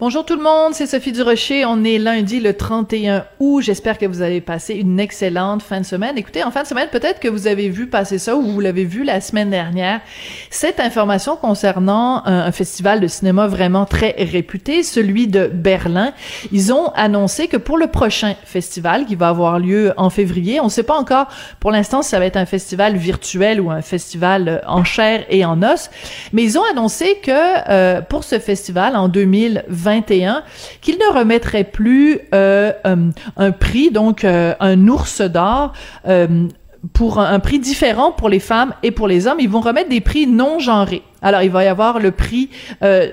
Bonjour tout le monde, c'est Sophie Durocher. On est lundi le 31 août. J'espère que vous avez passé une excellente fin de semaine. Écoutez, en fin de semaine, peut-être que vous avez vu passer ça ou vous l'avez vu la semaine dernière. Cette information concernant un, festival de cinéma vraiment très réputé, celui de Berlin. Ils ont annoncé que pour le prochain festival qui va avoir lieu en février, on ne sait pas encore pour l'instant si ça va être un festival virtuel ou un festival en chair et en os, mais ils ont annoncé que euh, pour ce festival en 2020, 21 qu'il ne remettrait plus euh, euh, un prix, donc euh, un ours d'or pour un, prix différent pour les femmes et pour les hommes. Ils vont remettre des prix non genrés. Alors, il va y avoir le prix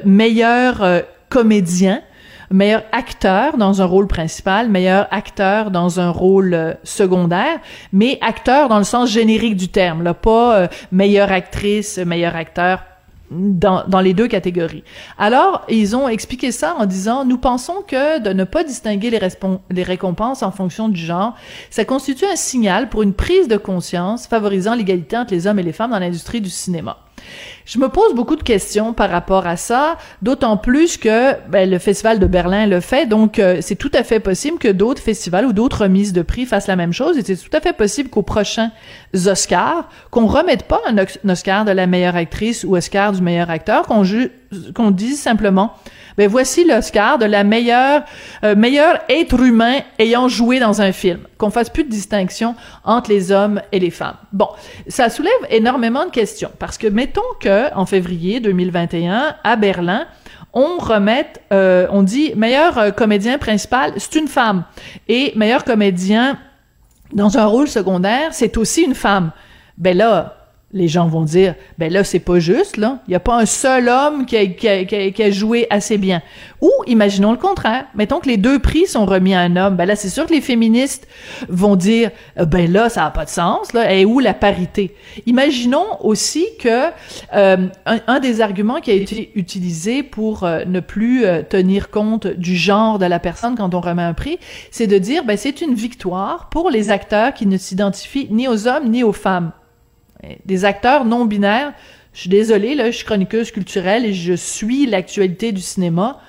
meilleur comédien, meilleur acteur dans un rôle principal, meilleur acteur dans un rôle secondaire, mais acteur dans le sens générique du terme, là, pas meilleure actrice, meilleur acteur dans, les deux catégories. Alors, ils ont expliqué ça en disant, nous pensons que de ne pas distinguer les, les récompenses en fonction du genre, ça constitue un signal pour une prise de conscience favorisant l'égalité entre les hommes et les femmes dans l'industrie du cinéma. Je me pose beaucoup de questions par rapport à ça, d'autant plus que ben, le Festival de Berlin le fait, donc euh, c'est tout à fait possible que d'autres festivals ou d'autres remises de prix fassent la même chose, et c'est tout à fait possible qu'aux prochains Oscars, qu'on remette pas un, Oscar de la meilleure actrice ou Oscar du meilleur acteur, qu'on qu'on dise simplement ben voici l'Oscar de la meilleure euh, meilleur être humain ayant joué dans un film. Qu'on fasse plus de distinction entre les hommes et les femmes. Bon, ça soulève énormément de questions parce que mettons que en février 2021 à Berlin, on remette, euh, on dit meilleur euh, comédien principal, c'est une femme, et meilleur comédien dans un rôle secondaire, c'est aussi une femme. Ben là, les gens vont dire ben là c'est pas juste là. Il y a pas un seul homme qui a, joué assez bien. Ou imaginons le contraire. Mettons que les deux prix sont remis à un homme. Ben là c'est sûr que les féministes vont dire euh, ben là ça a pas de sens là. Et où la parité? Imaginons aussi que euh, un, des arguments qui a été utilisé pour euh, ne plus tenir compte du genre de la personne quand on remet un prix c'est de dire ben c'est une victoire pour les acteurs qui ne s'identifient ni aux hommes ni aux femmes des acteurs non binaires. Je suis désolée, là, je suis chroniqueuse culturelle et je suis l'actualité du cinéma.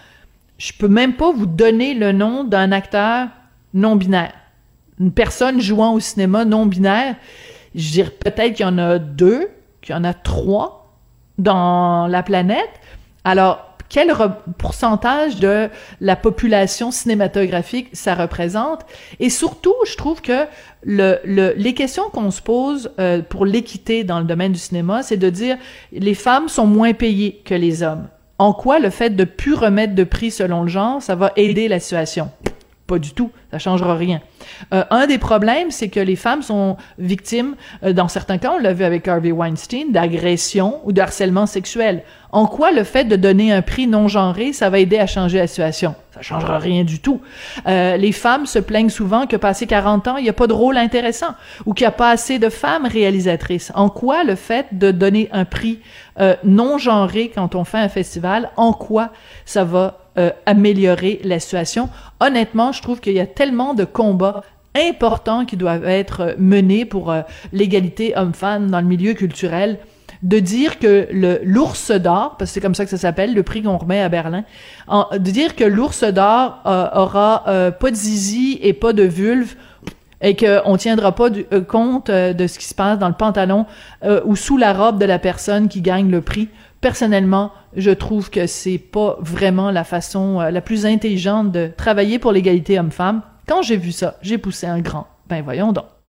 Je peux même pas vous donner le nom d'un acteur non binaire. Une personne jouant au cinéma non binaire, je dirais peut-être qu'il y en a deux, qu'il y en a trois dans la planète. Alors, quel pourcentage de la population cinématographique ça représente. Et surtout, je trouve que le, les questions qu'on se pose euh, pour l'équité dans le domaine du cinéma, c'est de dire les femmes sont moins payées que les hommes. En quoi le fait de plus remettre de prix selon le genre, ça va aider la situation? Pas du tout, ça changera rien. Euh, un des problèmes, c'est que les femmes sont victimes, euh, dans certains cas, on l'a vu avec Harvey Weinstein, d'agression ou de harcèlement sexuel. En quoi le fait de donner un prix non genré, ça va aider à changer la situation? Ça changera rien du tout. Euh, les femmes se plaignent souvent que passé 40 ans, il n'y a pas de rôle intéressant ou qu'il n'y a pas assez de femmes réalisatrices. En quoi le fait de donner un prix non genré quand on fait un festival, en quoi ça va euh, améliorer la situation. Honnêtement, je trouve qu'il y a tellement de combats importants qui doivent être menés pour euh, l'égalité homme-femme dans le milieu culturel de dire que l'ours d'or, parce que c'est comme ça que ça s'appelle, le prix qu'on remet à Berlin, de dire que l'ours d'or euh, aura pas de zizi et pas de vulve et qu'on tiendra pas compte de ce qui se passe dans le pantalon ou sous la robe de la personne qui gagne le prix personnellement, je trouve que c'est pas vraiment la façon euh, la plus intelligente de travailler pour l'égalité homme-femme. Quand j'ai vu ça, j'ai poussé un grand. Ben voyons donc.